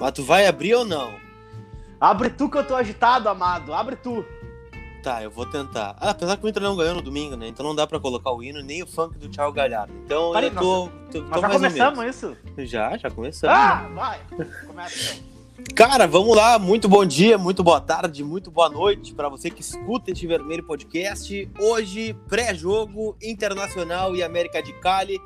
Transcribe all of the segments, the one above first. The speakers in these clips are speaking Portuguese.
Mas tu vai abrir ou não? Abre tu que eu tô agitado, amado. Abre tu. Tá, eu vou tentar. Ah, apesar que o Inter não ganhou no domingo, né? Então não dá pra colocar o hino nem o funk do Thiago Galhardo. Então Peraí, eu tô. tô, Nós tô já começamos isso? Já, já começamos. Ah, vai. Começa então. Cara, vamos lá. Muito bom dia, muito boa tarde, muito boa noite para você que escuta este Vermelho Podcast. Hoje, pré-jogo Internacional e América de Cali,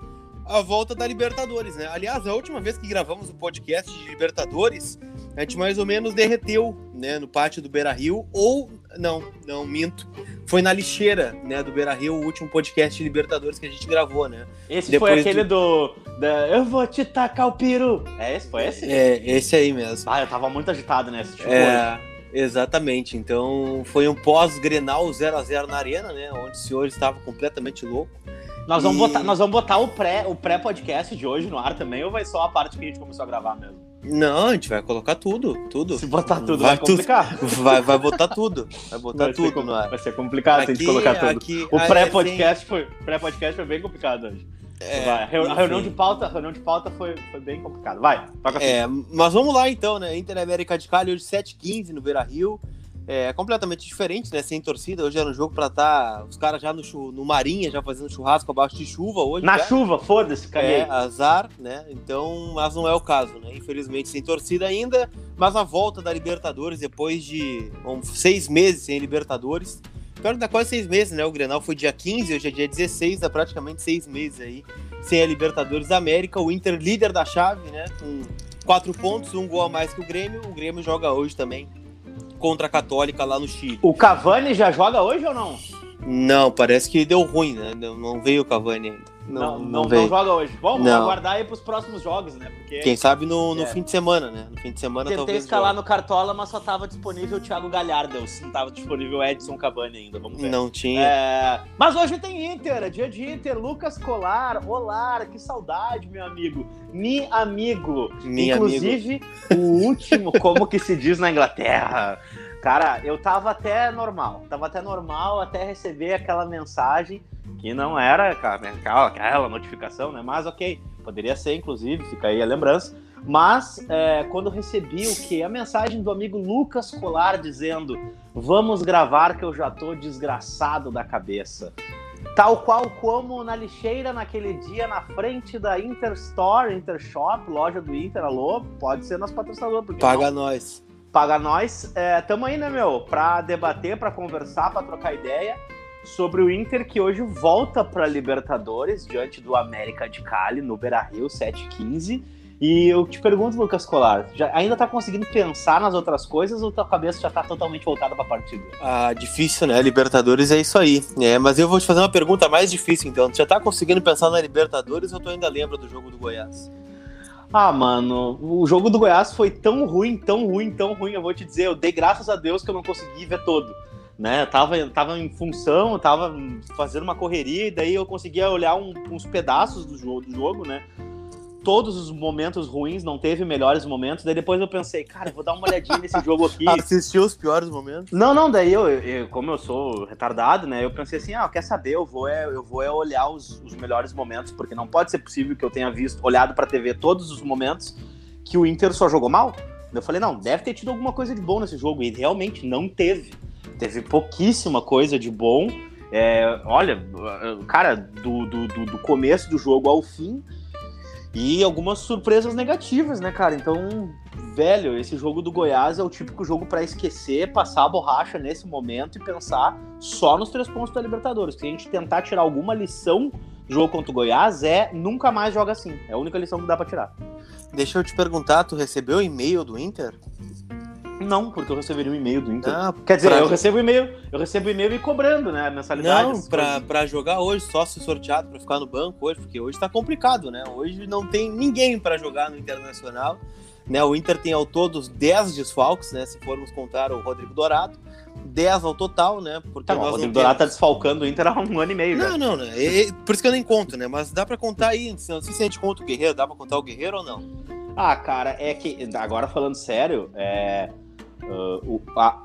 a volta da Libertadores, né? Aliás, a última vez que gravamos o podcast de Libertadores, a gente mais ou menos derreteu, né, no pátio do Beira-Rio, ou não, não minto. Foi na lixeira, né, do Beira-Rio, o último podcast de Libertadores que a gente gravou, né? Esse Depois foi aquele do... da, eu vou te tacar o peru. É esse? Foi esse? É, esse aí mesmo. Ah, eu tava muito agitado nesse tipo hoje. É, exatamente. Então foi um pós-Grenal 0x0 na Arena, né? Onde o senhor estava completamente louco. Nós vamos, E- botar, nós vamos botar o pré- o pré-podcast de hoje no ar também, ou vai só a parte que a gente começou a gravar mesmo? Não, a gente vai colocar tudo, tudo. Se botar tudo, Vai vai, complicar. Vai, vai botar tudo. Vai botar Vai tudo com- no ar. vai ser complicado se a gente colocar tudo. aqui- O ah, pré-podcast foi, pré-podcast foi bem complicado hoje. é, a reunião de pauta, reunião de pauta foi, foi bem complicado. Vai, toca. É, mas vamos lá então, né? Inter América de Cali hoje 7h15 no Beira Rio. É completamente diferente, né? Sem torcida. Hoje era um jogo pra estar os caras já no, no Marinha, já fazendo churrasco abaixo de chuva hoje. Na já. chuva, foda-se, caguei. É, azar, né? Então, mas não é o caso, né? Infelizmente, sem torcida ainda, mas a volta da Libertadores depois de bom, seis meses sem Libertadores. Pior que dá quase seis meses, né? O Grenal foi dia 15, hoje é dia 16, dá praticamente seis meses aí sem a Libertadores da América. O Inter líder da chave, né? Com quatro pontos, um gol a mais que o Grêmio. O Grêmio joga hoje também contra a Católica lá no Chile. O Cavani já joga hoje ou não? Não, parece que deu ruim, né? Não não veio o Cavani ainda. Não, Não, não, não, joga hoje. Vamos Não. aguardar aí pros próximos jogos, né? Porque Quem sabe no, no É. fim de semana, né? No fim de semana tentei talvez. escalar jogue. no Cartola, mas só tava disponível o Thiago Galhardo. Não tava disponível o Edson Cavani ainda. Vamos ver. Não tinha. É, Mas hoje tem Inter, é dia de Inter, Lucas Colar, olá, que saudade, meu amigo, mi amigo. Mi Inclusive, o último, como que se diz na Inglaterra? Cara, eu tava até normal, tava até normal até receber aquela mensagem que não era cara, aquela, aquela notificação, né? Mas ok, poderia ser, inclusive, fica aí a lembrança. Mas é, quando recebi o que? A mensagem do amigo Lucas Colar dizendo: Vamos gravar que eu já tô desgraçado da cabeça. Tal qual como na lixeira naquele dia na frente da Interstore, Intershop, loja do Inter, alô, pode ser nosso patrocinador, Paga não? nós. Paga nós. É, tamo aí, né, meu, pra debater, pra conversar, pra trocar ideia sobre o Inter que hoje volta pra Libertadores diante do América de Cali no Beira-Rio 715. E eu te pergunto, Lucas Colar, já, ainda tá conseguindo pensar nas outras coisas ou tua cabeça já tá totalmente voltada pra partida? Ah, difícil, né? Libertadores é isso aí. É, mas eu vou te fazer uma pergunta mais difícil, então. Tu já tá conseguindo pensar na Libertadores ou tu ainda lembra do jogo do Goiás? Ah, mano, o jogo do Goiás foi tão ruim, tão ruim, tão ruim, eu vou te dizer, eu dei graças a Deus que eu não consegui ver todo. Né, eu tava, tava em função, tava fazendo uma correria, e daí eu conseguia olhar um- uns pedaços do jogo, do jogo, né? Todos os momentos ruins, não teve melhores momentos. Daí depois eu pensei, cara, eu vou dar uma olhadinha nesse jogo aqui. Assistiu os piores momentos? Não, não, daí eu, eu- como eu sou retardado, né? Eu pensei assim, ah, quer saber? Eu vou é, eu vou é olhar os, os melhores momentos, porque não pode ser possível que eu tenha visto, olhado pra TV todos os momentos que o Inter só jogou mal. Eu falei, não, deve ter tido alguma coisa de bom nesse jogo. E realmente não teve. Teve pouquíssima coisa de bom. É, olha, cara, do, do, do- do começo do jogo ao fim. E algumas surpresas negativas, né, cara? Então, velho, esse jogo do Goiás é o típico jogo pra esquecer, passar a borracha nesse momento e pensar só nos três pontos da Libertadores. Se a gente tentar tirar alguma lição do jogo contra o Goiás, é nunca mais joga assim. É a única lição que dá pra tirar. Deixa eu te perguntar, tu recebeu o e-mail do Inter? Não, porque eu receberia um e-mail do Inter. Ah, Quer dizer, pra- eu recebo e-mail, eu recebo e-mail e cobrando, né, a mensalidade. Não, pra, pra jogar hoje, só se sorteado pra ficar no banco hoje, porque hoje tá complicado, né? Hoje não tem ninguém pra jogar no Internacional. Né, o Inter tem ao todo 10 desfalques, né? Se formos contar o Rodrigo Dourado. 10 ao total, né? Porque Tá o Rodrigo não Dourado tá temos... desfalcando o Inter há um ano e meio já. Não, não, né? E- por isso que eu nem conto, né? Mas dá pra contar aí. Não sei se a gente conta o Guerreiro, dá pra contar o Guerreiro ou não? Ah, cara, é que, agora falando sério, é, ah, o- a,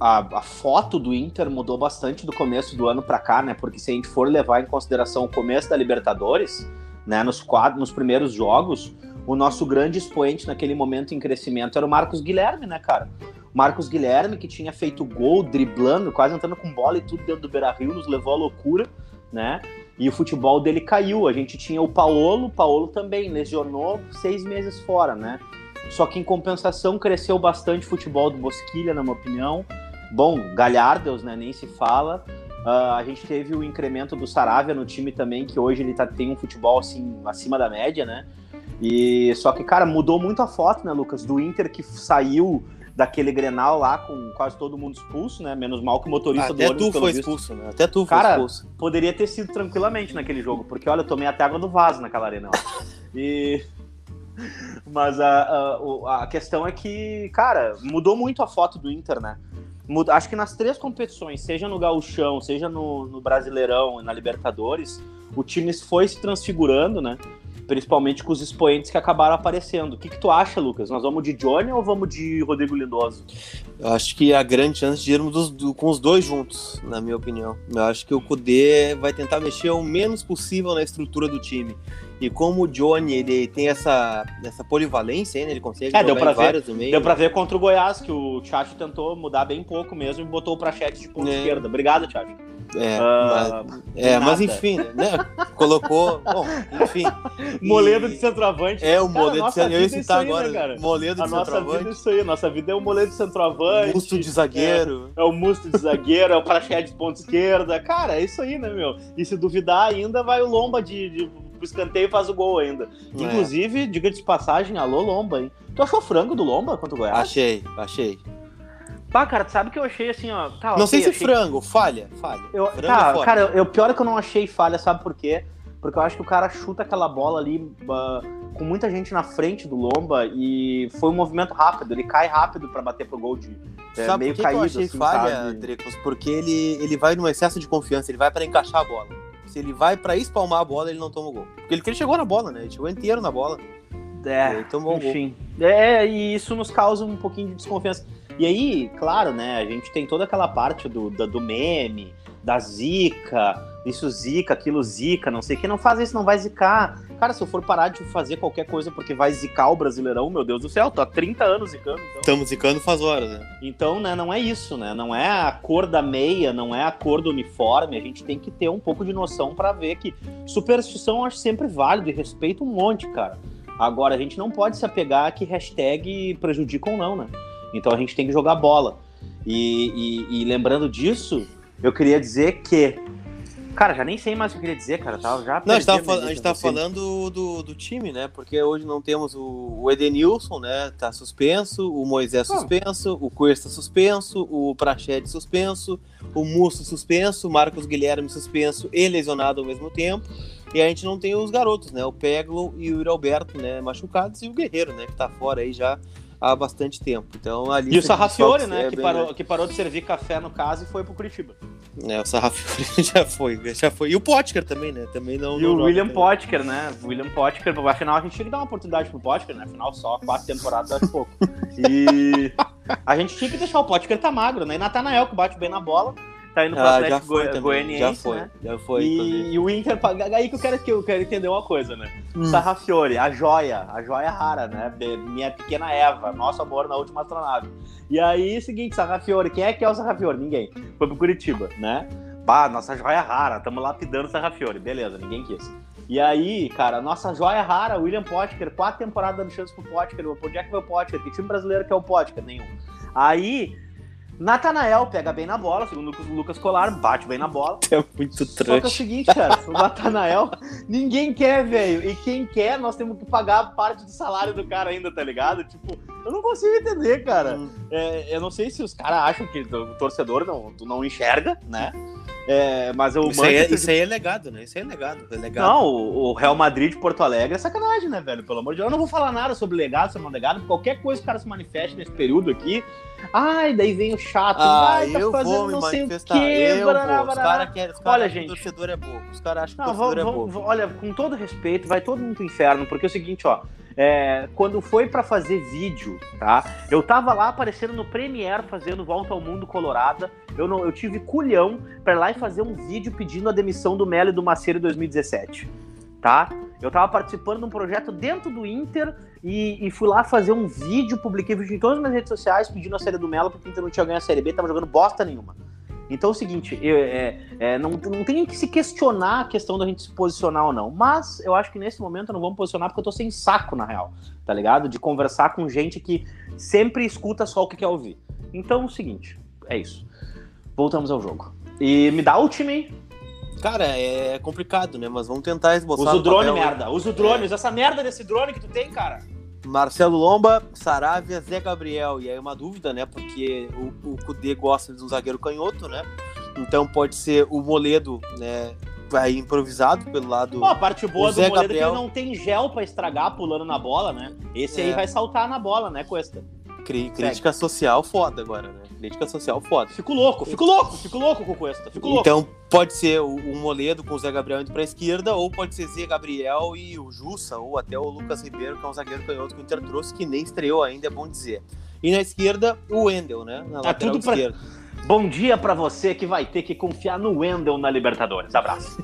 a, a foto do Inter mudou bastante do começo do ano pra cá, né? Porque se a gente for levar em consideração o começo da Libertadores, né? Nos, quadros, nos primeiros jogos, o nosso grande expoente naquele momento em crescimento era o Marcos Guilherme, né, cara? Marcos Guilherme, que tinha feito gol, driblando, quase entrando com bola e tudo dentro do Beira Rio, nos levou à loucura, né? E o futebol dele caiu. A gente tinha o Paolo, o Paolo também lesionou seis meses fora, né? Só que em compensação cresceu bastante o futebol do Bosquilha, na minha opinião. Bom, Galhardos, né? Nem se fala. Uh, a gente teve o incremento do Saravia no time também, que hoje ele tá, tem um futebol assim acima da média, né? E só que, cara, mudou muito a foto, né, Lucas? Do Inter que saiu daquele Grenal lá com quase todo mundo expulso, né? Menos mal que o motorista Até do ônibus tu foi visto. expulso, né? Até tu Cara, foi expulso. poderia ter sido tranquilamente naquele jogo, porque olha, eu tomei até água do vaso naquela arena lá. E mas a, a, a questão é que, cara, mudou muito a foto do Inter, né? Muda- Acho que nas três competições, seja no Gauchão, seja no, no Brasileirão e na Libertadores, o time foi se transfigurando, né? Principalmente com os expoentes que acabaram aparecendo. O que, que tu acha, Lucas? Nós vamos de Johnny ou vamos de Rodrigo Lindoso? Eu acho que há grande chance de irmos dos- do- com os dois juntos, na minha opinião. Eu acho que o Kudê vai tentar mexer o menos possível na estrutura do time. E como o Johnny ele tem essa, essa polivalência, né? ele consegue É, deu pra ver. Deu pra ver contra o Goiás que o Tchatcho tentou mudar bem pouco mesmo e botou o Prachete de ponta É. esquerda. Obrigado, Tchatcho. É, Ah, mas, é, mas enfim, né? Colocou. Bom, enfim. Moledo E- de centroavante. É, o Cara, Moledo de centroavante. Eu ia é citar aí, agora. né, cara? Moledo A de nossa vida é centroavante. isso aí. Nossa vida é o moledo de centroavante. Busto de zagueiro. É o musto de zagueiro, é o prachete de ponta esquerda. Cara, é isso aí, né, meu? E se duvidar ainda, vai o Lomba de, de pro escanteio e faz o gol ainda. É. Inclusive, diga de passagem, alô Lomba, hein? Tu achou frango do Lomba contra o Goiás? Achei, achei. Pá, cara, tu sabe que eu achei assim, ó. Tá, Não ok, sei se achei- frango, falha, falha. Eu, Frango tá, é cara, eu, pior é que eu não achei falha, sabe por quê? Porque eu acho que o cara chuta aquela bola ali ah, com muita gente na frente do Lomba e foi um movimento rápido. Ele cai rápido pra bater pro gol de é, Sabe meio por que, caído. que eu achei assim, falha, sabe? Drecos? Porque ele, ele vai num excesso de confiança, ele vai pra encaixar a bola. Se ele vai pra espalmar a bola, ele não toma o gol. Porque ele, ele chegou na bola, né? Ele chegou inteiro na bola. É, tomou o gol. enfim. É, e isso nos causa um pouquinho de desconfiança. E aí, claro, né, a gente tem toda aquela parte do, da- do meme, da zica, isso zica, aquilo zica, não sei o que, não faz isso, não vai zicar. Cara, se eu for parar de fazer qualquer coisa porque vai zicar o Brasileirão, meu Deus do céu, tô há 30 anos zicando, então. Estamos zicando faz horas, né? Então, né, não é isso, né? Não é a cor da meia, não é a cor do uniforme. A gente tem que ter um pouco de noção pra ver que superstição eu acho sempre válido e respeito um monte, cara. Agora, a gente não pode se apegar a que hashtag prejudica ou não, né? Então a gente tem que jogar bola. E, e- e lembrando disso, eu queria dizer que. Cara, já nem sei mais o que eu queria dizer, cara. Tava já Não, a gente tava, fal- a gente tava falando do, do time, né? Porque hoje não temos o, o Edenilson, né? Tá suspenso, o Moisés suspenso, o Cuesta suspenso, o Prachete suspenso, o Musso suspenso, o Marcos Guilherme suspenso e lesionado ao mesmo tempo. E a gente não tem os garotos, né? O Peglo e o Yuri Alberto, né? Machucados, e o Guerreiro, né? Que tá fora aí já há bastante tempo. Então, a lista E o Sarrafiore, né? é que, parou, que parou de servir café no caso e foi pro Curitiba. É, o Sarrafiore já foi, já foi. E o Potker também, né? Também não. E não o William também. Potker, né? O William Potker, afinal a gente tinha que dar uma oportunidade pro Potker, né? Afinal, só quatro temporadas acho pouco. E a gente tinha que deixar o Potker tá magro, né? E Natanael, que bate bem na bola, tá indo pro Ah, Atlético foi também. Goianiense, Já foi, né? já foi. E, e o Inter, aí que eu quero, que eu quero entender uma coisa, né? Hum. Sarrafiore, a joia, a joia rara, né? Minha pequena Eva, nosso amor na última astronave. E aí, seguinte, Sarrafiore, quem é que é o Sarrafiore? Ninguém. Foi pro Curitiba, né? Bah, nossa joia rara, tamo lapidando o Sarrafiore, beleza, ninguém quis. E aí, cara, nossa joia rara, William Potker, quatro temporadas dando chance pro Potker, onde é que vai o Potker? Que time brasileiro que é o Potker? Nenhum. Aí, Natanael pega bem na bola, segundo o Lucas- Colar, bate bem na bola. É muito Só que é o seguinte, cara, o Natanael, ninguém quer, velho. E quem quer, nós temos que pagar parte do salário do cara ainda, tá ligado? Tipo, eu não consigo entender, cara. Hum. É, eu não sei se os caras acham que o torcedor não, não enxerga, né? É, mas o Isso aí, é, Manchester- isso aí é legado, né? Isso aí é legado. É legado. Não, o Real Madrid de Porto Alegre é sacanagem, né, velho? Pelo amor de Deus. Eu não vou falar nada sobre legado, sobre não legado. Qualquer coisa que o cara se manifeste nesse período aqui. Ai, daí vem o chato. Ah, ai, tá eu fazendo vou não sei o quê. barará. Os caras querem. Os Olha, que gente. o torcedor é bobo. Os caras acham que o torcedor vamos, é bobo. vamos- olha, com todo respeito, vai todo mundo pro inferno, porque é o seguinte, ó. é, quando foi pra fazer vídeo, tá? Eu tava lá aparecendo no Premiere fazendo Volta ao Mundo Colorada. Eu, não, eu tive culhão ir lá e fazer um vídeo pedindo a demissão do Melo e do Maceiro em 2017, tá? Eu tava participando de um projeto dentro do Inter e, e, fui lá fazer um vídeo, publiquei vídeo em todas as minhas redes sociais pedindo a série do Melo porque o Inter não tinha ganho a série B, tava jogando bosta nenhuma. Então é o seguinte, eu, é, é, não, não tem que se questionar a questão da gente se posicionar ou não. Mas eu acho que nesse momento eu não vou me posicionar porque eu tô sem saco, na real, tá ligado? De conversar com gente que sempre escuta só o que quer ouvir. Então é o seguinte, é isso. Voltamos ao jogo. E me dá o time aí. Cara, é complicado, né? Mas vamos tentar esboçar. Usa o drone, papel, merda. Usa o drone. É. Usa essa merda desse drone que tu tem, cara. Marcelo Lomba, Saravia, Zé Gabriel. E aí uma dúvida, né? Porque o, o Kudê gosta de um zagueiro canhoto, né? Então pode ser o Moledo, né? Vai improvisado pelo lado. Pô, a parte boa do Zé Moledo Gabriel... é que ele não tem gel para estragar pulando na bola, né? Esse é. aí vai saltar na bola, né, Cuesta? Crítica social foda agora, né? Crítica social foda. Fico louco, fico louco, fico louco com o Cuesta. Fico louco. Então pode ser o, o Moledo com o Zé Gabriel indo pra esquerda, ou pode ser Zé Gabriel e o Jussa, ou até o Lucas Ribeiro, que é um zagueiro canhoto que o Inter trouxe, que nem estreou ainda, é bom dizer. E na esquerda, o Wendel, né? Na tá tudo pra... esquerda. Bom dia para você que vai ter que confiar no Wendel na Libertadores. Abraço.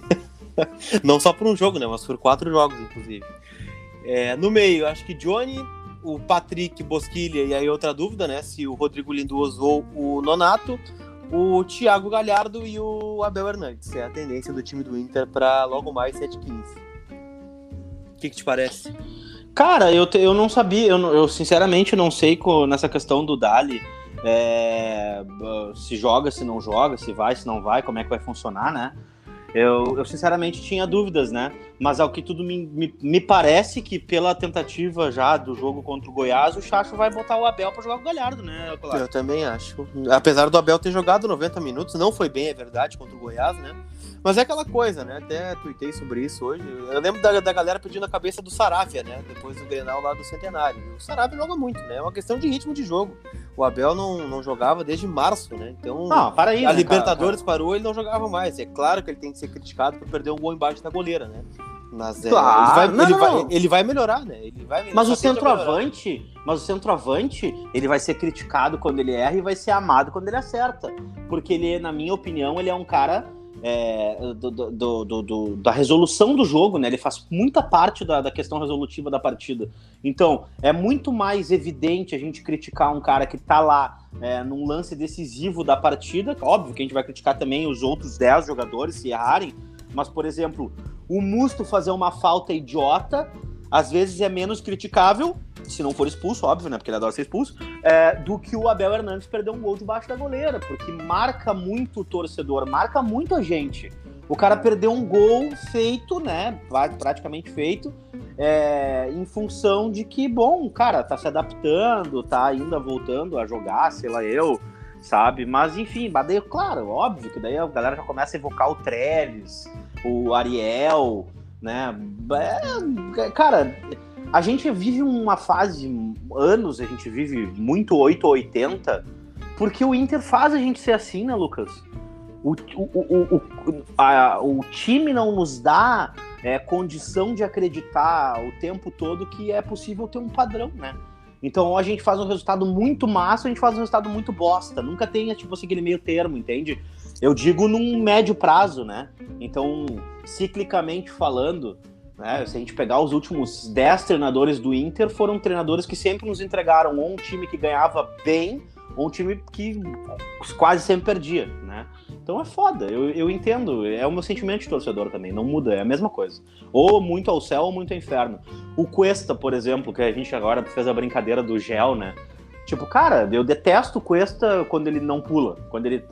Não só por um jogo, né? Mas por quatro jogos, inclusive. É, no meio, acho que Johnny, o Patrick Bosquilha, e aí outra dúvida, né? Se o Rodrigo Lindoso ou o Nonato, o Thiago Galhardo e o Abel Hernandes. É a tendência do time do Inter para logo mais 7-15. O que, que te parece? Cara, eu, eu não sabia, eu, eu sinceramente não sei co, nessa questão do Dali. É, se joga, se não joga, se vai, se não vai, como é que vai funcionar, né? Eu, eu sinceramente tinha dúvidas, né? Mas ao que tudo me, me, me, parece que pela tentativa já do jogo contra o Goiás, o Chacho vai botar o Abel para jogar com o Galhardo, né? Claro. Eu também acho. Apesar do Abel ter jogado 90 minutos, não foi bem, é verdade, contra o Goiás, né? Mas é aquela coisa, né? Até tuitei sobre isso hoje. Eu lembro da, da galera pedindo a cabeça do Saravia, né? Depois do Grenal lá do Centenário. O Saravia joga muito, né? É uma questão de ritmo de jogo. O Abel não, não jogava desde março, né? Então, não, para aí, a né, Libertadores cara, parou, ele não jogava mais. É claro que ele tem que ser criticado por perder um gol embaixo da goleira, né? Mas é, claro. ele, vai, não, ele, não. Vai, ele, vai, melhorar, né? Ele vai melhorar, mas o centroavante, mas o centroavante, ele vai ser criticado quando ele erra e vai ser amado quando ele acerta. Porque ele, na minha opinião, ele é um cara é, do, do, do, da resolução do jogo, né? Ele faz muita parte da, da, questão resolutiva da partida. Então, é muito mais evidente a gente criticar um cara que tá lá é, num lance decisivo da partida. Óbvio que a gente vai criticar também os outros 10 jogadores se errarem, mas, por exemplo, o Musto fazer uma falta idiota, às vezes é menos criticável se não for expulso, óbvio, né? Porque ele adora ser expulso, é, do que o Abel Hernandes perder um gol debaixo da goleira, porque marca muito o torcedor, marca muito a gente. O cara perdeu um gol feito, né? Praticamente feito, é, em função de que, bom, cara, tá se adaptando, tá ainda voltando a jogar, sei lá eu, sabe? Mas enfim, daí, claro, óbvio que daí a galera já começa a evocar o Trellis, o Ariel, né? É, cara, a gente vive uma fase, anos, a gente vive muito 8 ou 80, porque o Inter faz a gente ser assim, né, Lucas? O, o, o, o, a, o time não nos dá é, condição de acreditar o tempo todo que é possível ter um padrão, né? Então, a gente faz um resultado muito massa, a gente faz um resultado muito bosta. Nunca tem, tipo, assim, aquele meio termo, entende? Eu digo num médio prazo, né? Então, ciclicamente falando, né? Se a gente pegar os últimos 10 treinadores do Inter, foram treinadores que sempre nos entregaram ou um time que ganhava bem, ou um time que quase sempre perdia, né? Então é foda, eu, eu entendo, é o meu sentimento de torcedor também, não muda, é a mesma coisa. Ou muito ao céu ou muito ao inferno. O Cuesta, por exemplo, que a gente agora fez a brincadeira do gel, né? Tipo, cara, eu detesto o Cuesta quando ele não pula, quando ele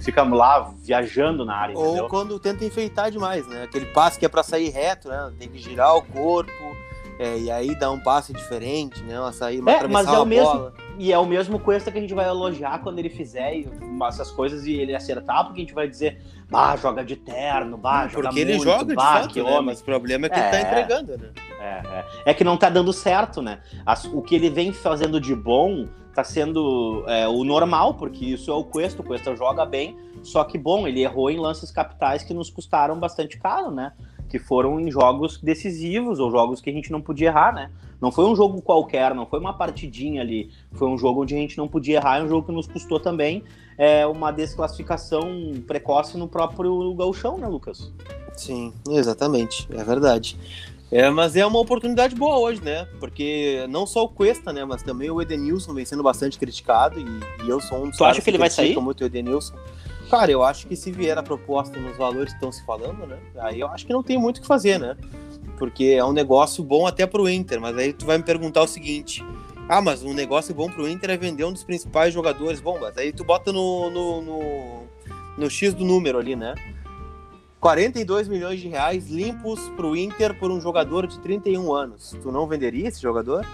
fica lá viajando na área. Ou entendeu? quando tenta enfeitar demais, né? Aquele passe que é para sair reto, né? Tem que girar o corpo. É, e aí dá um passe diferente, né? Uma sair, uma é, mas é o mesmo bola. E é o mesmo Cuesta que a gente vai elogiar quando ele fizer essas coisas e ele acertar, porque a gente vai dizer, bah, joga de terno, bah, joga Porque ele joga bah, de fato, que né? homem. mas o problema é que é, ele tá é. entregando, né? É, é. é que não tá dando certo, né? As, o que ele vem fazendo de bom tá sendo é, o normal, porque isso é o Cuesta, o Cuesta joga bem, só que, bom, ele errou em lances capitais que nos custaram bastante caro, né? Que foram em jogos decisivos ou jogos que a gente não podia errar, né? Não foi um jogo qualquer, não foi uma partidinha ali, foi um jogo onde a gente não podia errar, é um jogo que nos custou também é, uma desclassificação precoce no próprio gauchão, né, Lucas? Sim, exatamente, é verdade. É, mas é uma oportunidade boa hoje, né? Porque não só o Cuesta, né? Mas também o Edenilson vem sendo bastante criticado e, e eu sou um dos Tu acha que ele vai sair? muito o Edenilson. Cara, eu acho que se vier a proposta nos valores que estão se falando, né? Aí eu acho que não tem muito o que fazer, né? Porque é um negócio bom até pro Inter, mas aí tu vai me perguntar o seguinte: ah, mas um negócio bom pro Inter é vender um dos principais jogadores. Bom, mas aí tu bota no, no, no, no X do número ali, né? 42 milhões de reais limpos pro Inter por um jogador de 31 anos. Tu não venderia esse jogador?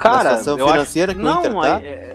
Cara, situação financeira acho... que o Inter não, tá? é,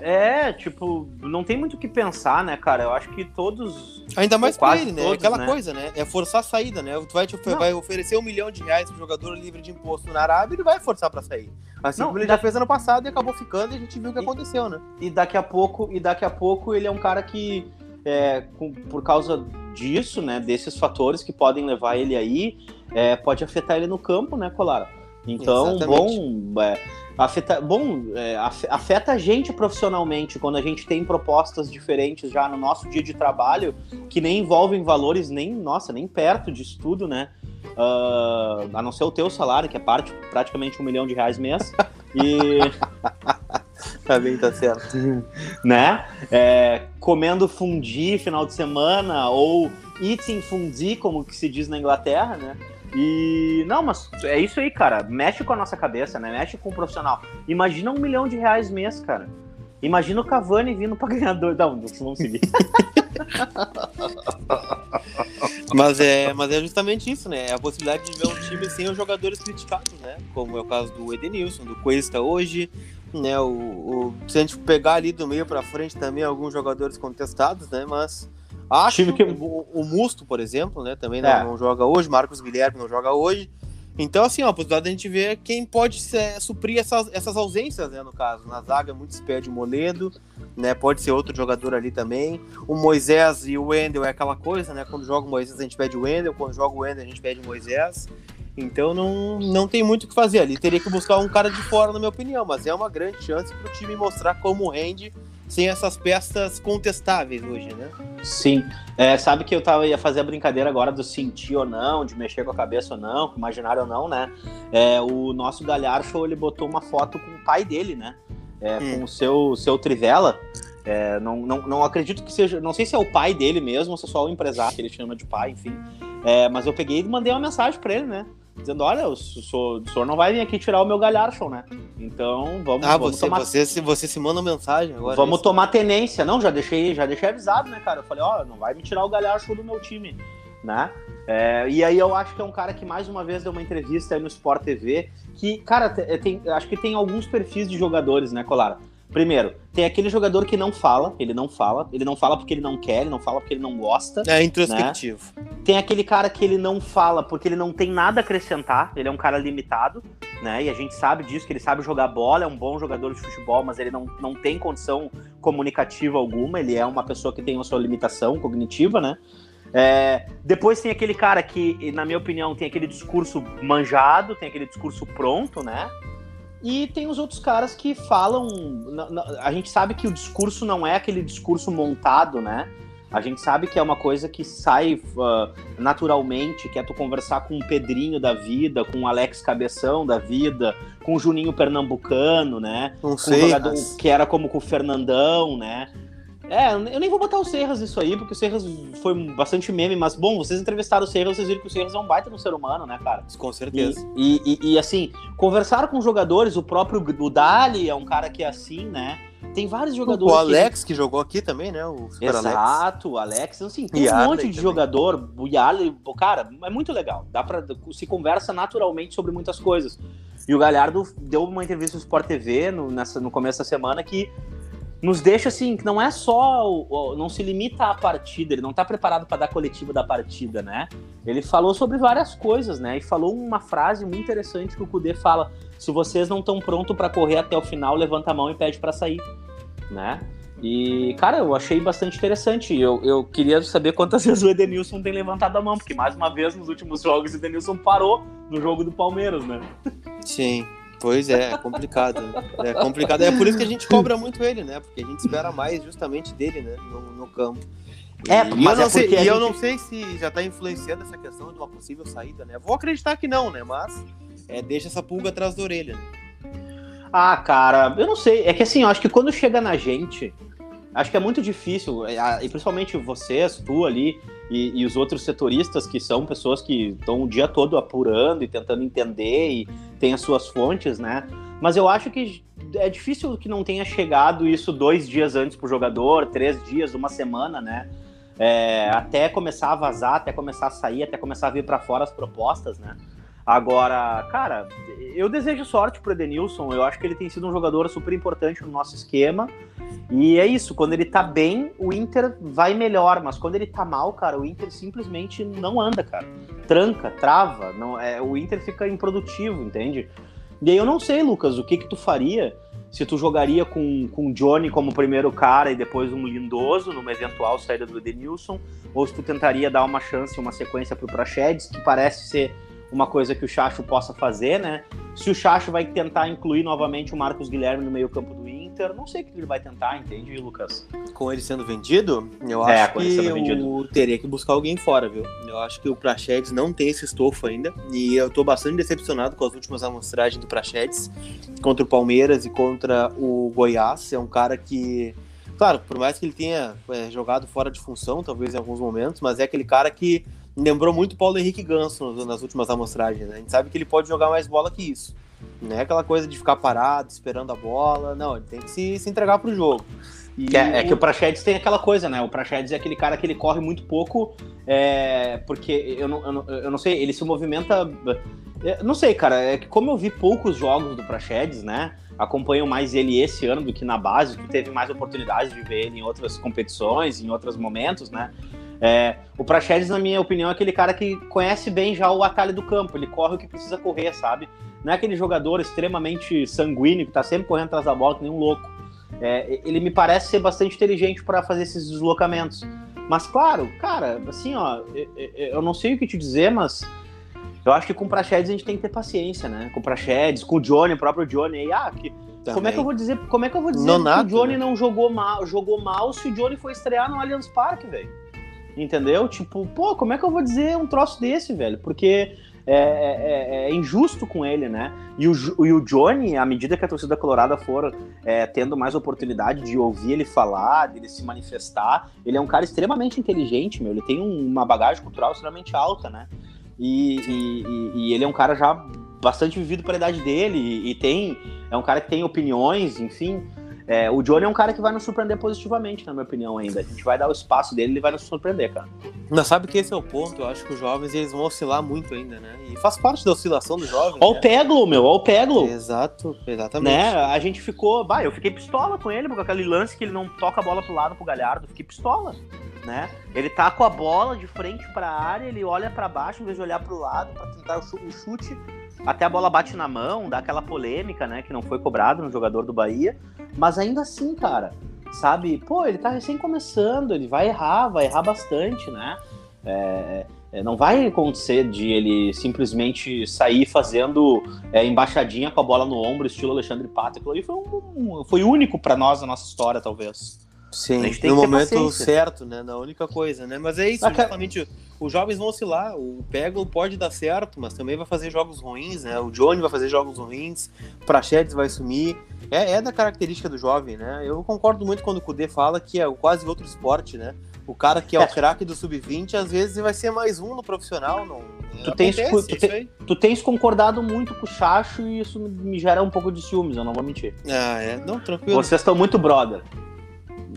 é, tipo, não tem muito o que pensar, né, cara? Eu acho que todos. Ainda mais pra ele, né? todos, Aquela né? coisa, né? É forçar a saída, né? Tu vai, te Não. vai oferecer um milhão de reais pro jogador livre de imposto na Arábia, ele vai forçar pra sair. Assim Não, como ele da- já fez ano passado e acabou ficando e a gente viu o que E- aconteceu, né? E daqui a pouco, e daqui a pouco ele é um cara que, é, com- por causa disso, né, desses fatores que podem levar ele aí, é, pode afetar ele no campo, né, Colara? Então, Exatamente. bom, é, afeta, bom é, af- afeta a gente profissionalmente quando a gente tem propostas diferentes já no nosso dia de trabalho que nem envolvem valores nem, nossa, nem perto de estudo, né? Ah, a não ser o teu salário, que é parte, praticamente um milhão de reais mês. E Tá bem, tá certo. né? É, comendo fundi final de semana ou eating fundi, como que se diz na Inglaterra, né? E não, mas é isso aí, cara. Mexe com a nossa cabeça, né? Mexe com o profissional. Imagina um milhão de reais mês, cara. Imagina o Cavani vindo pra ganhar dois. Não, vamos seguir. Mas é, mas é justamente isso, né? É a possibilidade de ver um time sem os jogadores criticados, né? Como é o caso do Edenilson, do Cuesta hoje, né? O, o- se a gente pegar ali do meio pra frente também alguns jogadores contestados, né? Mas acho que o, o Musto, por exemplo, né? Também não, É. não joga hoje, Marcos Guilherme não joga hoje. Então, assim, ó, a possibilidade da gente ver quem pode é, suprir essas, essas ausências, né, no caso. Na zaga, muito se pede o Moledo, né? Pode ser outro jogador ali também. O Moisés e o Wendel é aquela coisa, né? Quando joga o Moisés, a gente pede o Wendel. Quando joga o Wendel, a gente pede o Moisés. Então não, não tem muito o que fazer ali. Teria que buscar um cara de fora, na minha opinião. Mas é uma grande chance pro time mostrar como rende sem essas peças contestáveis hoje, né? Sim. É, sabe que eu tava, ia fazer a brincadeira agora do sentir ou não, de mexer com a cabeça ou não, com imaginário ou não, né? É, o nosso Galhardo, ele botou uma foto com o pai dele, né? É, Hum. Com o seu, seu Trivela. É, não, não, não acredito que seja. Não sei se é o pai dele mesmo, ou se é só o empresário que ele chama de pai, enfim. É, mas eu peguei e mandei uma mensagem pra ele, né? Dizendo, olha, o senhor, o senhor não vai vir aqui tirar o meu Galhardo, né? Então vamos, Ah, vamos você, tomar você, se você se manda mensagem agora. Vamos isso. tomar tenência. Não, já deixei, já deixei avisado, né, cara? Eu falei, ó, não vai me tirar o galhardo do meu time, né? É, e aí eu acho que é um cara que mais uma vez deu uma entrevista aí no Sport TV, que, cara, te- tem, acho que tem alguns perfis de jogadores, né, Colara? Primeiro, tem aquele jogador que não fala, ele não fala, ele não fala porque ele não quer, ele não fala porque ele não gosta. É introspectivo. Tem aquele cara que ele não fala porque ele não tem nada a acrescentar, ele é um cara limitado, né? E a gente sabe disso, que ele sabe jogar bola, é um bom jogador de futebol, mas ele não, não tem condição comunicativa alguma, ele é uma pessoa que tem a sua limitação cognitiva, né? É, depois tem aquele cara que, na minha opinião, tem aquele discurso manjado, tem aquele discurso pronto, né? E tem os outros caras que falam. A gente sabe que o discurso não é aquele discurso montado, né? A gente sabe que é uma coisa que sai ah, naturalmente, que é tu conversar com o Pedrinho da vida, com o Alex Cabeção da vida, com o Juninho Pernambucano, né? Não Com o sei. jogador mas- que era como com o Fernandão, né? É, eu nem vou botar o Serras nisso aí, porque o Serras foi bastante meme, mas bom, vocês entrevistaram o Serras, vocês viram que o Serras é um baita no ser humano, né, cara? Com E, certeza. e, e- e, assim, conversar com jogadores, o próprio o Dali é um cara que é assim, né? Tem vários jogadores. O que- Alex que jogou aqui também, né? O Super Alex. Exato, o Alex, assim, tem um Yarley monte de também. jogador, o Yarley, pô, cara, é muito legal, dá para se conversa naturalmente sobre muitas coisas. E o Galhardo deu uma entrevista no Sport TV no, nessa, no começo da semana que nos deixa assim, que não é só, não se limita à partida, ele não tá preparado para dar coletiva da partida, né? Ele falou sobre várias coisas, né? E falou uma frase muito interessante que o Kudê fala: se vocês não estão prontos para correr até o final, levanta a mão e pede para sair, né? E, cara, eu achei bastante interessante. Eu, eu queria saber quantas vezes o Edenilson tem levantado a mão, porque mais uma vez nos últimos jogos o Edenilson parou no jogo do Palmeiras, né? Sim. Pois é, é complicado. É complicado. É por isso que a gente cobra muito ele, né? Porque a gente espera mais justamente dele, né? No, no campo. É, e mas eu, não, é sei, gente... eu não sei se já tá influenciando essa questão de uma possível saída, né? Vou acreditar que não, né? Mas é, deixa essa pulga atrás da orelha. Ah, cara, eu não sei. É que assim, eu acho que quando chega na gente, acho que é muito difícil, é, e principalmente vocês, tu ali, e, e, os outros setoristas, que são pessoas que estão o dia todo apurando e tentando entender e tem as suas fontes, né? Mas eu acho que é difícil que não tenha chegado isso dois dias antes pro jogador, três dias, uma semana, né? É, até começar a vazar, até começar a sair, até começar a vir para fora as propostas, né? Agora, cara, eu desejo sorte pro Edenilson. Eu acho que ele tem sido um jogador super importante no nosso esquema. E é isso, quando ele tá bem, o Inter vai melhor, mas quando ele tá mal, cara, o Inter simplesmente não anda, cara. Tranca, trava, não, é, o Inter fica improdutivo, entende? E aí eu não sei, Lucas, o que que tu faria se tu jogaria com, com o Johnny como primeiro cara e depois um Lindoso numa eventual saída do Edenilson, ou se tu tentaria dar uma chance, uma sequência pro Praxedes, que parece ser uma coisa que o Chacho possa fazer, né? Se o Chacho vai tentar incluir novamente o Marcos Guilherme no meio-campo do Inter, não sei o que ele vai tentar, entende, Lucas? Com ele sendo vendido, eu é, acho que eu teria que buscar alguém fora, viu? Eu acho que o Prachedes não tem esse estofo ainda, e eu tô bastante decepcionado com as últimas amostragens do Prachedes contra o Palmeiras e contra o Goiás. É um cara que Claro, por mais que ele tenha é, jogado fora de função, talvez em alguns momentos, mas é aquele cara que lembrou muito Paulo Henrique Ganso nas últimas amostragens. Né? A gente sabe que ele pode jogar mais bola que isso. Não é aquela coisa de ficar parado, esperando a bola. Não, ele tem que se, se entregar pro jogo. Que é, é, que o Prachedes tem aquela coisa, né? O Prachedes é aquele cara que ele corre muito pouco, é, porque eu não, eu, não, eu não sei, ele se movimenta. É, não sei, cara, é que como eu vi poucos jogos do Prachedes, né? Acompanho mais ele esse ano do que na base, tu teve mais oportunidade de ver ele em outras competições, em outros momentos, né? É, o Praxedes, na minha opinião, é aquele cara que conhece bem já o atalho do campo, ele corre o que precisa correr, sabe? Não é aquele jogador extremamente sanguíneo que tá sempre correndo atrás da bola que nem um louco. É, ele me parece ser bastante inteligente para fazer esses deslocamentos. Mas, claro, cara, assim, ó, eu não sei o que te dizer, mas eu acho que com o Praxedes a gente tem que ter paciência, né? Com o Praxedes, com o Johnny, o próprio Johnny aí, ah, que. Como é que eu vou dizer, como é que eu vou dizer Nonato, que o Johnny né? não jogou mal, jogou mal se o Johnny foi estrear no Allianz Parque, velho? Entendeu? Tipo, pô, como é que eu vou dizer um troço desse, velho? Porque é, é, é, é injusto com ele, né? E o, e o Johnny, à medida que a torcida colorada for é, tendo mais oportunidade de ouvir ele falar, de se manifestar, ele é um cara extremamente inteligente, meu. Ele tem uma bagagem cultural extremamente alta, né? E, e, e ele é um cara já bastante vivido para a idade dele e tem é um cara que tem opiniões, enfim. É, o Johnny é um cara que vai nos surpreender positivamente, na minha opinião, ainda. A gente vai dar o espaço dele, ele vai nos surpreender, cara. Não sabe que esse é o ponto. Eu acho que os jovens eles vão oscilar muito ainda, né? E faz parte da oscilação dos jovens. Ó, né? o Peglo, meu, ó, o Peglo. Exato, exatamente. Né? A gente ficou. Bah, eu fiquei pistola com ele, porque aquele lance que ele não toca a bola pro lado pro Galhardo, fiquei pistola. Né? Ele tá com a bola de frente para a área, ele olha para baixo em vez de olhar para o lado para tentar o chute, até a bola bate na mão, dá aquela polêmica, né, que não foi cobrado no jogador do Bahia. Mas ainda assim, cara, sabe? Pô, ele tá recém começando, ele vai errar, vai errar bastante, né? É, é, não vai acontecer de ele simplesmente sair fazendo é, embaixadinha com a bola no ombro, estilo Alexandre Pato. Aquilo ali foi, um, foi único para nós na nossa história, talvez. Sim, no momento certo, né? Na única coisa, né? Mas é isso, justamente os jovens vão oscilar. O Pego pode dar certo, mas também vai fazer jogos ruins, né? O Johnny vai fazer jogos ruins, o Prachedes vai sumir. É, é da característica do jovem, né? Eu concordo muito quando o Kudê fala que é quase outro esporte, né? O cara que é, é. o craque do sub-20, às vezes vai ser mais um no profissional. Não, tu, tens, tu, te, tu, tens concordado muito com o Chacho e isso me gera um pouco de ciúmes, eu não vou mentir. Ah, é? Não, tranquilo. Vocês estão muito brother.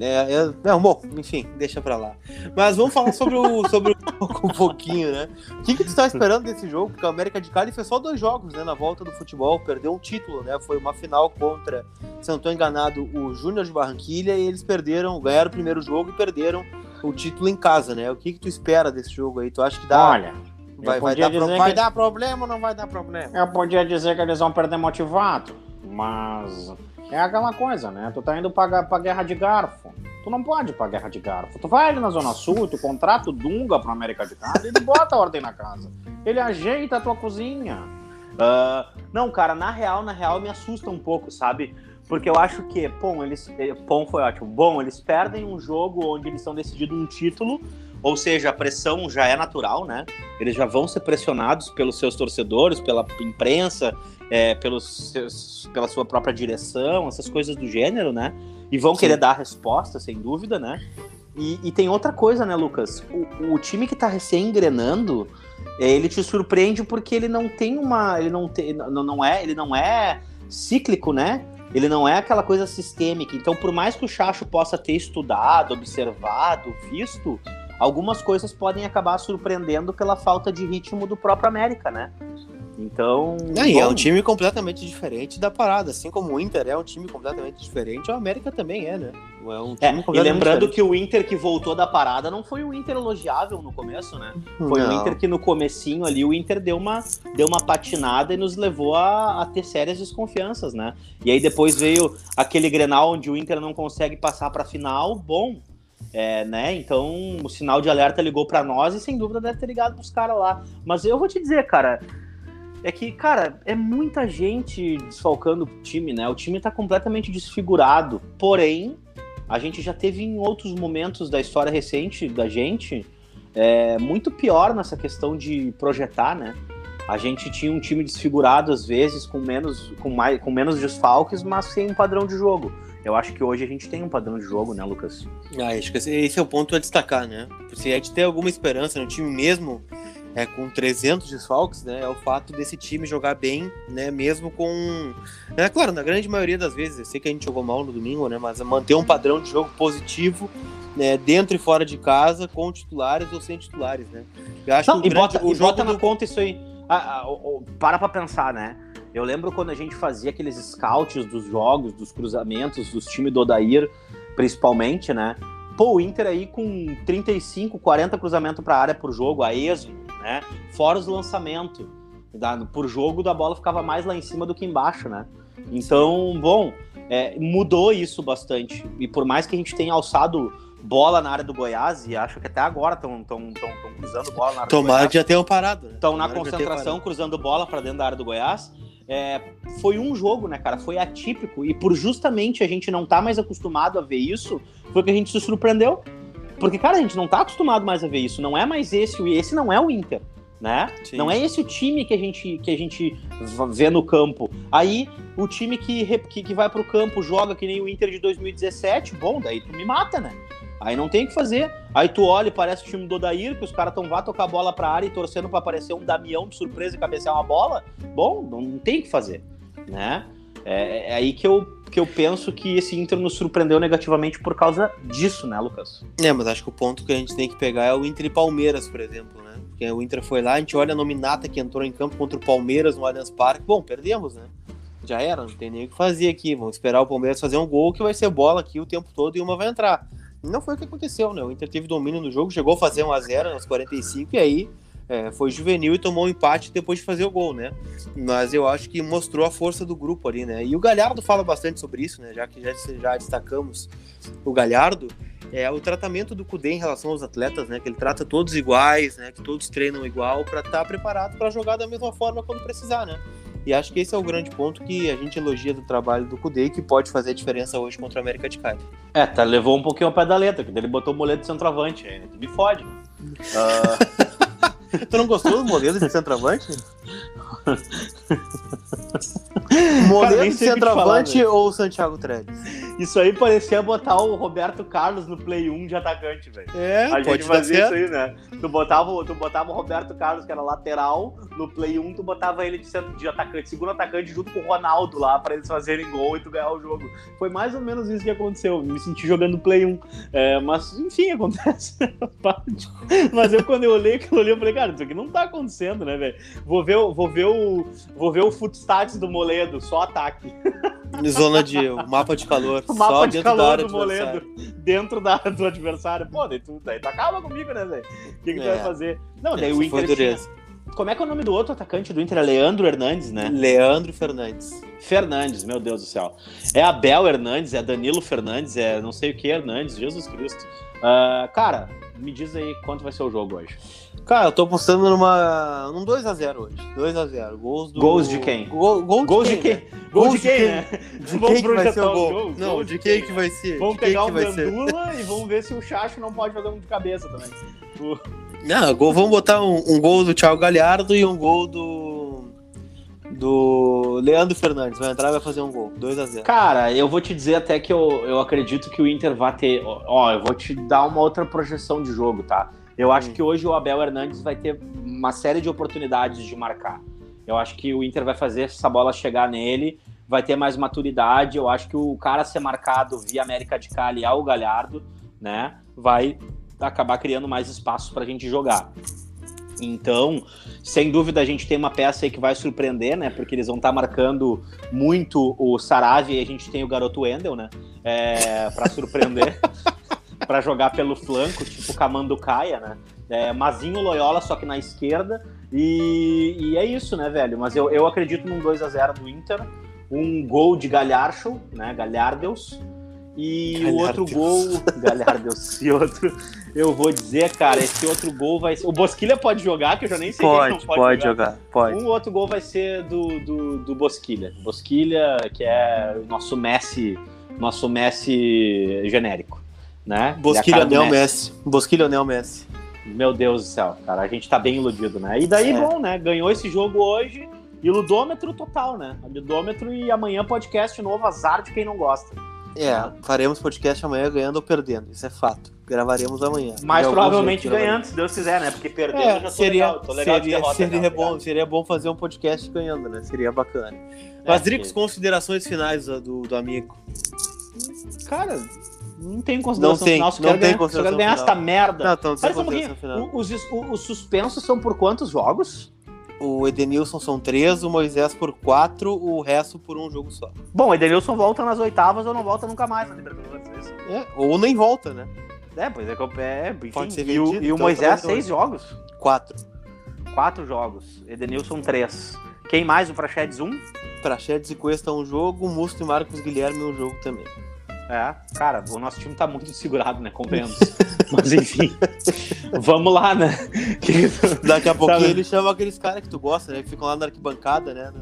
É, é, não, bom, enfim, deixa pra lá. Mas vamos falar sobre o, sobre o um pouquinho, né? O que, que tu está esperando desse jogo? Porque a América de Cali fez só dois jogos, né? Na volta do futebol, perdeu um título, né? Foi uma final contra, se não estou enganado, o Júnior de Barranquilha e eles perderam, ganharam o primeiro jogo e perderam o título em casa, né? O que, que tu espera desse jogo aí? Tu acha que dá. Olha. Vai, vai, dar, pro... vai dar problema ou não vai dar problema? Eu podia dizer que eles vão perder motivado, mas é aquela coisa, né? Tu tá indo pra, pra guerra de garfo. Tu não pode ir pra guerra de garfo. Tu vai ali na Zona Sul, tu contrata o Dunga pro América de e ele bota a ordem na casa. Ele ajeita a tua cozinha. Uh, não, cara, na real, na real me assusta um pouco, sabe? Porque eu acho que, bom, eles. Pom foi ótimo. Bom, eles perdem um jogo onde eles estão decidindo um título, ou seja, a pressão já é natural, né? Eles já vão ser pressionados pelos seus torcedores, pela imprensa, é, pelos seus, pela sua própria direção, essas coisas do gênero, né? E vão Sim. querer dar resposta, sem dúvida, né? E, e, tem outra coisa, né, Lucas? O, o time que tá recém engrenando, é, ele te surpreende porque ele não tem uma. Ele não, tem, não, não, é, ele não é cíclico, né? Ele não é aquela coisa sistêmica. Então, por mais que o Chacho possa ter estudado, observado, visto, algumas coisas podem acabar surpreendendo pela falta de ritmo do próprio América, né? Então. é um time completamente diferente da parada. Assim como o Inter é um time completamente diferente, o América também é, né? É um é, e lembrando diferente. que o Inter que voltou da parada não foi um Inter elogiável no começo, né? Foi não. um Inter que no comecinho ali o Inter deu uma, deu uma patinada e nos levou a, a ter sérias desconfianças, né? E aí depois veio aquele Grenal onde o Inter não consegue passar para final, bom, é, né? Então o sinal de alerta ligou para nós e sem dúvida deve ter ligado pros caras lá. Mas eu vou te dizer, cara, é que, cara, é muita gente desfalcando o time, né? O time tá completamente desfigurado. Porém, a gente já teve em outros momentos da história recente da gente é, muito pior nessa questão de projetar, né? A gente tinha um time desfigurado às vezes, com menos, com mais, com menos desfalques, mas sem um padrão de jogo. Eu acho que hoje a gente tem um padrão de jogo, né, Lucas? Ah, acho que esse é o ponto a destacar, né? Se a gente tem alguma esperança no time mesmo é, com 300 desfalques, né, é o fato desse time jogar bem, né, mesmo com... É claro, na grande maioria das vezes, eu sei que a gente jogou mal no domingo, né, mas manter um padrão de jogo positivo, né, dentro e fora de casa, com titulares ou sem titulares, né. Eu acho Não, que o, grande, bota, o jogo bota do... na conta isso aí. Ah, oh, para pensar, né, eu lembro quando a gente fazia aqueles scouts dos jogos, dos cruzamentos, dos times do Odair, principalmente, né, Pô, o Inter aí com 35, 40 cruzamentos para área por jogo, a esmo, né? Fora os lançamentos. Por jogo, da bola ficava mais lá em cima do que embaixo, né? Então, bom, é, mudou isso bastante. E por mais que a gente tenha alçado bola na área do Goiás, e acho que até agora estão cruzando bola na área Tomara do Goiás. que já tenham parado. Estão né? na concentração cruzando bola para dentro da área do Goiás. É, foi um jogo, né, cara? Foi atípico. E por justamente a gente não tá mais acostumado a ver isso, foi que a gente se surpreendeu. Porque, cara, a gente não tá acostumado mais a ver isso. Não é mais esse, esse não é o Inter. Né? Não é esse o time que a gente que a gente vê no campo. Aí o time que, que, que vai pro campo joga que nem o Inter de 2017, bom, daí tu me mata, né? Aí não tem o que fazer. Aí tu olha e parece o time do Odair, que os caras estão vá tocar a bola pra área e torcendo para aparecer um Damião de surpresa e cabecear uma bola. Bom, não tem o que fazer, né? É, é, aí que eu, que eu penso que esse Inter nos surpreendeu negativamente por causa disso, né, Lucas? É, mas acho que o ponto que a gente tem que pegar é o Inter e Palmeiras, por exemplo, né? Porque o Inter foi lá, a gente olha a nominata que entrou em campo contra o Palmeiras no Allianz Parque. Bom, perdemos, né? Já era, não tem nem o que fazer aqui. Vamos esperar o Palmeiras fazer um gol que vai ser bola aqui o tempo todo e uma vai entrar. Não foi o que aconteceu, né? O Inter teve domínio no jogo, chegou a fazer 1 a 0 nos 45 e aí é, foi juvenil e tomou um empate depois de fazer o gol, né? Mas eu acho que mostrou a força do grupo ali, né? E o Galhardo fala bastante sobre isso, né? Já que já, já destacamos o Galhardo, é o tratamento do Cudê em relação aos atletas, né? Que ele trata todos iguais, né? Que todos treinam igual para estar tá preparado para jogar da mesma forma quando precisar, né? E acho que esse é o grande ponto que a gente elogia do trabalho do Cudê e que pode fazer a diferença hoje contra a América de Cali. É, tá, levou um pouquinho ao pé da letra, que ele botou o moleto de centroavante, aí, me fode. Uh... tu não gostou do modelo de centroavante? Moledo de centroavante falar, ou Santiago Trellis? Isso aí parecia botar o Roberto Carlos no Play 1 de atacante, velho. É, a gente fazia isso aí, né? Tu botava, tu botava o Roberto Carlos, que era lateral, no Play 1, tu botava ele de, de atacante, segundo atacante, junto com o Ronaldo lá, pra eles fazerem gol e tu ganhar o jogo. Foi mais ou menos isso que aconteceu. Me senti jogando Play 1. É, mas, enfim, acontece. mas eu, quando eu olhei aquilo ali, eu falei, cara, isso aqui não tá acontecendo, né, velho? Vou ver, vou ver o. Vou ver o do Moledo, só ataque. Zona de mapa de calor. O mapa de calor do Moledo dentro da do adversário. Pô, daí tu, daí tu acaba comigo, né, velho? O que, que é. tu vai fazer? Não, daí o Inter. Tinha... Como é que é o nome do outro atacante do Inter? É Leandro Hernandes, né? Leandro Fernandes. Fernandes, meu Deus do céu. É Abel Hernandes, é Danilo Fernandes, é não sei o que Hernandes, Jesus Cristo. Uh, cara, me diz aí quanto vai ser o jogo hoje. Cara, eu tô apostando numa. num 2x0 hoje. 2x0. Gols do. Gols de quem? Gol Gols de de quem? quem? né? Gols de quem, né? De Vamos quem que vai ser o gol? gols? Não, de de quem quem, que vai ser? Vamos de quem pegar o? Gandula e vamos ver se o Chacho não pode fazer um de cabeça também. Não, gol, vamos botar um, um gol do Thiago Galhardo e um gol do. Do Leandro Fernandes. Vai entrar e vai fazer um gol. 2x0. Cara, eu vou te dizer até que eu, eu acredito que o Inter vai ter. Ó, eu vou te dar uma outra projeção de jogo, tá? Eu acho Hum. que hoje o Abel Hernandes vai ter uma série de oportunidades de marcar. Eu acho que o Inter vai fazer essa bola chegar nele, vai ter mais maturidade. Eu acho que o cara ser marcado via América de Cali ao Galhardo, né? Vai acabar criando mais espaço pra gente jogar. Então, sem dúvida, a gente tem uma peça aí que vai surpreender, né? Porque eles vão estar marcando muito o Saravia e a gente tem o garoto Wendel, né? É, para surpreender, para jogar pelo flanco, tipo Camanducaia, né? É, Mazinho Loyola, só que na esquerda. E, e é isso, né, velho? Mas eu, eu acredito num 2 a 0 do Inter, um gol de Galharcho, né? Galhardeus. E o outro gol. Galhardeus. E outro. Eu vou dizer, cara, esse outro gol vai ser. O Bosquilha pode jogar, que eu já nem sei quem Pode, não pode, pode, jogar. Pode. Um outro gol vai ser do, do, do Bosquilha. Bosquilha, que é o nosso Messi, nosso Messi genérico, né? É Bosquilha do Neo Messi. Bosquilha Neo Messi. Meu Deus do céu, cara, a gente tá bem iludido, né? E daí, É. bom, né? Ganhou esse jogo hoje. Iludômetro total, né? Iludômetro e amanhã podcast novo, azar de quem não gosta. É, faremos podcast amanhã ganhando ou perdendo. Isso é fato. Gravaremos amanhã. Mas provavelmente jeito, ganhando, se Deus quiser, né? Porque perdendo eu É, já tô seria, legal, tô legal de seria, derrota. seria, já, bom, obrigado. seria bom fazer um podcast ganhando, né? Seria bacana. Mas, É, Dricos, que- considerações finais do, do amigo. Cara, não tem consideração Não tem, final, só não quero tem ganhar, só consideração quero ganhar final. esta merda. Não, então, só um Os, o- os suspensos são por quantos jogos? O Edenilson são três, o Moisés por quatro, o resto por um jogo só. Bom, o Edenilson volta nas oitavas ou não volta nunca mais na Libertadores. é? É, ou nem volta, né? É, pois é. É, enfim, Pode ser e o, vendido, e o então Moisés, seis jogos. Quatro. Quatro jogos. Edenilson, três. Quem mais? O Praxedes, um? Prachedes e Cuesta um jogo, Musto e Marcos Guilherme um jogo também. É, cara, o nosso time tá muito desfigurado, né? Convenhamos. Mas enfim. Vamos lá, né? Que- Daqui a pouquinho Sabe? ele chama aqueles caras que tu gosta, né? Que ficam lá na arquibancada, né?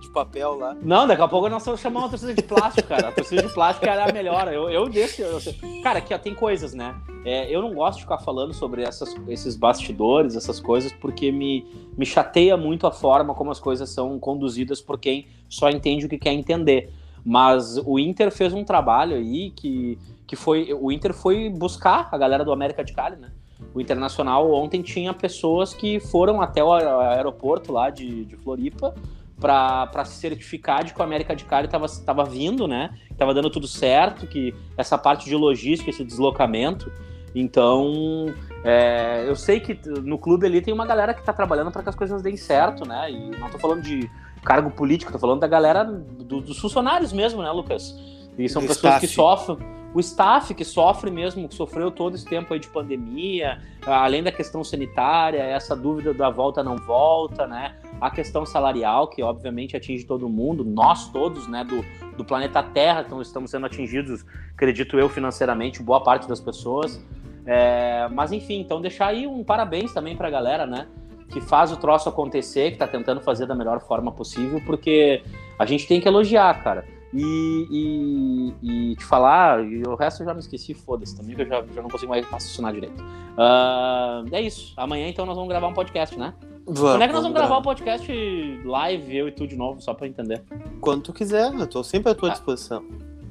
De papel lá. Não, daqui a pouco nós vamos chamar uma torcida de plástico, cara. A torcida de plástico era a melhor. Eu, eu desse. eu- cara, aqui ó, tem coisas, né? É, eu não gosto de ficar falando sobre essas, esses bastidores, essas coisas, porque me, me chateia muito a forma como as coisas são conduzidas por quem só entende o que quer entender. Mas o Inter fez um trabalho aí que, que foi. O Inter foi buscar a galera do América de Cali, né? O Internacional ontem tinha pessoas que foram até o aer- aeroporto lá de, de Floripa para se certificar de que o América de Cali estava vindo, né? Tava dando tudo certo, que essa parte de logística, esse deslocamento. Então, é, eu sei que no clube ali tem uma galera que tá trabalhando para que as coisas deem certo, né? E não tô falando de cargo político, tô falando da galera do- dos funcionários mesmo, né, Lucas? E são Do pessoas staff. que sofrem, o staff que sofre mesmo, que sofreu todo esse tempo aí de pandemia, além da questão sanitária, essa dúvida da volta não volta, né? A questão salarial, que obviamente atinge todo mundo, nós todos, né, do, do planeta Terra, então estamos sendo atingidos, acredito eu, financeiramente, boa parte das pessoas. É, mas enfim, então deixar aí um parabéns também pra galera, né? Que faz o troço acontecer, que tá tentando fazer da melhor forma possível, porque a gente tem que elogiar, cara. E, e, e te falar, e o resto eu já me esqueci, foda-se também, que eu já, já não consigo mais raciocinar direito. Ah, é isso. Amanhã então nós vamos gravar um podcast, né? Vamos, Quando é que nós vamos gravar o gravar. podcast live, eu e tu de novo, só pra entender? Quando tu quiser, eu tô sempre à tua Ah. disposição.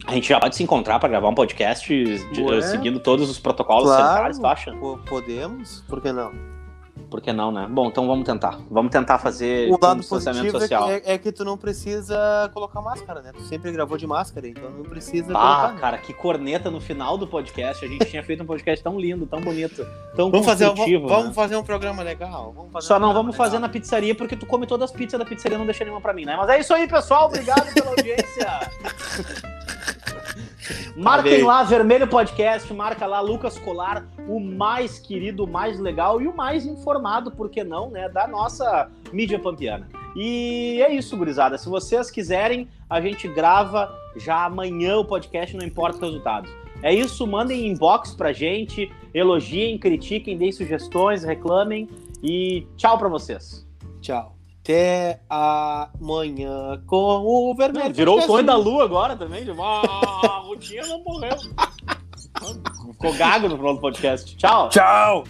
A gente já pode se encontrar pra gravar um podcast de- seguindo todos os protocolos Claro. sanitários, tu acha? Po- Podemos? Por que não? Por que não, né? Bom, então vamos tentar. Vamos tentar fazer O lado distanciamento positivo é social. que, é, é que tu não precisa colocar máscara, né? Tu sempre gravou de máscara, então não precisa Ah, colocar. cara, que corneta no final do podcast. A gente tinha feito um podcast tão lindo, tão bonito, tão Vamos fazer, construtivo, vamos, né? fazer um programa legal. Fazer Só um não vamos fazer legal. na pizzaria porque tu come todas as pizzas da pizzaria, não deixa nenhuma pra mim, né? Mas é isso aí, pessoal. Obrigado pela audiência. Marquem lá, Vermelho Podcast, marca lá Lucas Colar, o mais querido, o mais legal e o mais informado, por que não, né, da nossa mídia pampiana. E é isso, gurizada. Se vocês quiserem, a gente grava já amanhã o podcast, não importa o resultado. É isso, mandem inbox pra gente, elogiem, critiquem, deem sugestões, reclamem e tchau pra vocês. Tchau. Até amanhã com o vermelho. Virou o sonho da lua agora também. Ah, a Rutinha não morreu. Ficou gago no final do podcast. Tchau. Tchau.